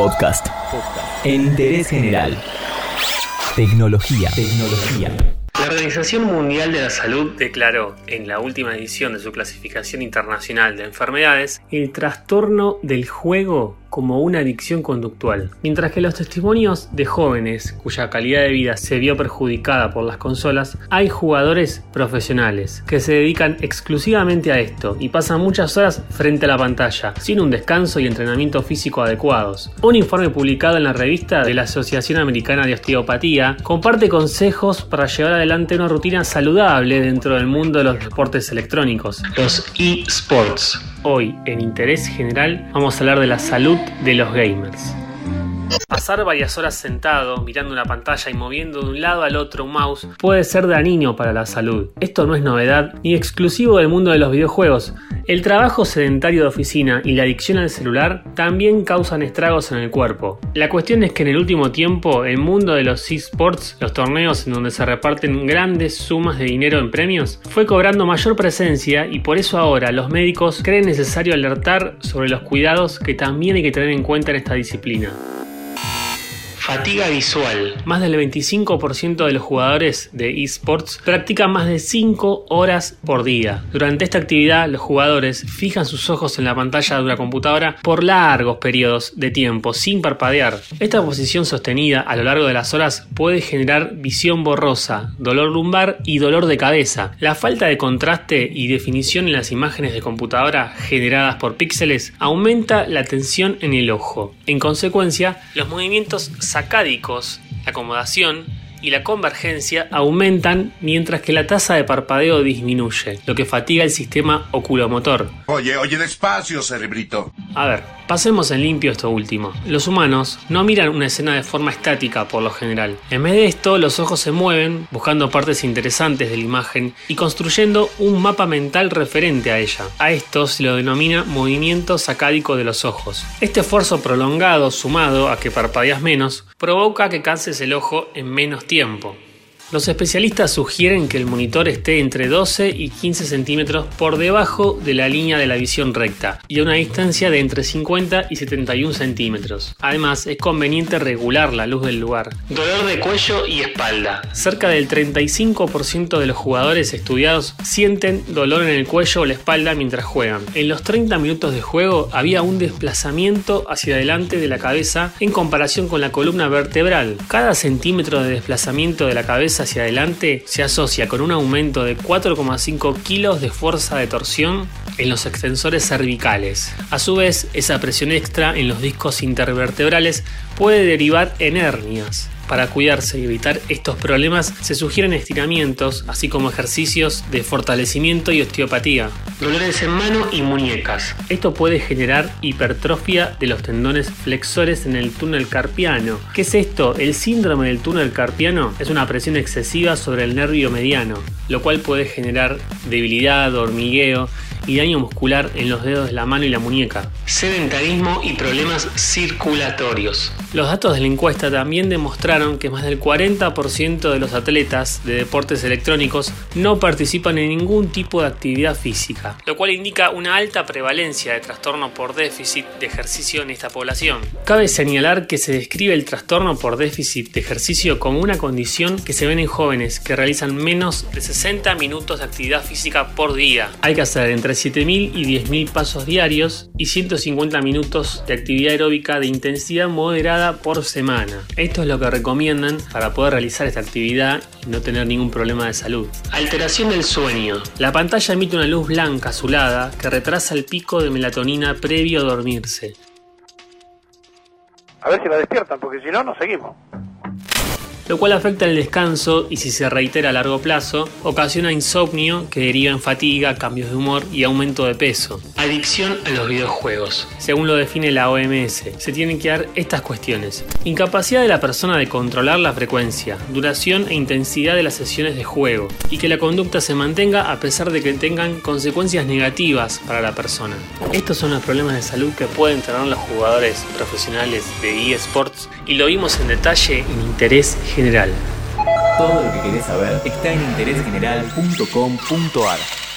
Podcast. Interés general. Tecnología. Tecnología. La Organización Mundial de la Salud declaró en la última edición de su clasificación internacional de enfermedades el trastorno del juego como una adicción conductual. Mientras que los testimonios de jóvenes cuya calidad de vida se vio perjudicada por las consolas, hay jugadores profesionales que se dedican exclusivamente a esto y pasan muchas horas frente a la pantalla, sin un descanso y entrenamiento físico adecuados. Un informe publicado en la revista de la Asociación Americana de Osteopatía comparte consejos para llevar adelante una rutina saludable dentro del mundo de los deportes electrónicos, los eSports. Hoy, en Interés General, vamos a hablar de la salud de los gamers. Pasar varias horas sentado, mirando una pantalla y moviendo de un lado al otro un mouse puede ser dañino para la salud. Esto no es novedad ni exclusivo del mundo de los videojuegos. El trabajo sedentario de oficina y la adicción al celular también causan estragos en el cuerpo. La cuestión es que en el último tiempo el mundo de los esports, los torneos en donde se reparten grandes sumas de dinero en premios, fue cobrando mayor presencia y por eso ahora los médicos creen necesario alertar sobre los cuidados que también hay que tener en cuenta en esta disciplina. Fatiga visual. Más del 25% de los jugadores de esports practican más de 5 horas por día. Durante esta actividad, los jugadores fijan sus ojos en la pantalla de una computadora por largos periodos de tiempo, sin parpadear. Esta posición sostenida a lo largo de las horas puede generar visión borrosa, dolor lumbar y dolor de cabeza. La falta de contraste y definición en las imágenes de computadora generadas por píxeles aumenta la tensión en el ojo. En consecuencia, los movimientos sacádicos, la acomodación y la convergencia aumentan mientras que la tasa de parpadeo disminuye, lo que fatiga el sistema oculomotor. Oye, oye, despacio, cerebrito. A ver, pasemos en limpio esto último. Los humanos no miran una escena de forma estática por lo general. En vez de esto, los ojos se mueven, buscando partes interesantes de la imagen y construyendo un mapa mental referente a ella. A esto se lo denomina movimiento sacádico de los ojos. Este esfuerzo prolongado, sumado a que parpadeas menos, provoca que canses el ojo en menos tiempo. Los especialistas sugieren que el monitor esté entre 12 y 15 centímetros por debajo de la línea de la visión recta y a una distancia de entre 50 y 71 centímetros. Además, es conveniente regular la luz del lugar. Dolor de cuello y espalda. Cerca del 35% de los jugadores estudiados sienten dolor en el cuello o la espalda mientras juegan. En los 30 minutos de juego había un desplazamiento hacia adelante de la cabeza en comparación con la columna vertebral. Cada centímetro de desplazamiento de la cabeza hacia adelante se asocia con un aumento de 4,5 kilos de fuerza de torsión en los extensores cervicales. A su vez, esa presión extra en los discos intervertebrales puede derivar en hernias. Para cuidarse y evitar estos problemas se sugieren estiramientos, así como ejercicios de fortalecimiento y osteopatía. Dolores en mano y muñecas. Esto puede generar hipertrofia de los tendones flexores en el túnel carpiano. ¿Qué es esto? El síndrome del túnel carpiano es una presión excesiva sobre el nervio mediano, lo cual puede generar debilidad, hormigueo y daño muscular en los dedos de la mano y la muñeca. Sedentarismo y problemas circulatorios. Los datos de la encuesta también demostraron que más del 40% de los atletas de deportes electrónicos no participan en ningún tipo de actividad física, lo cual indica una alta prevalencia de trastorno por déficit de ejercicio en esta población. Cabe señalar que se describe el trastorno por déficit de ejercicio como una condición que se ven en jóvenes que realizan menos de 60 minutos de actividad física por día. Hay que hacer entre 7.000 y 10.000 pasos diarios y 150 minutos de actividad aeróbica de intensidad moderada por semana. Esto es lo que recomiendan para poder realizar esta actividad y no tener ningún problema de salud. Alteración del sueño. La pantalla emite una luz blanca azulada que retrasa el pico de melatonina previo a dormirse. A ver si la despiertan, porque si no, nos seguimos lo cual afecta el descanso y si se reitera a largo plazo, ocasiona insomnio que deriva en fatiga, cambios de humor y aumento de peso. Adicción a los videojuegos. Según lo define la OMS, se tienen que dar estas cuestiones. Incapacidad de la persona de controlar la frecuencia, duración e intensidad de las sesiones de juego y que la conducta se mantenga a pesar de que tengan consecuencias negativas para la persona. Estos son los problemas de salud que pueden tener los jugadores profesionales de eSports y lo vimos en detalle en interés general. Todo lo que querés saber está en interésgeneral.com.ar.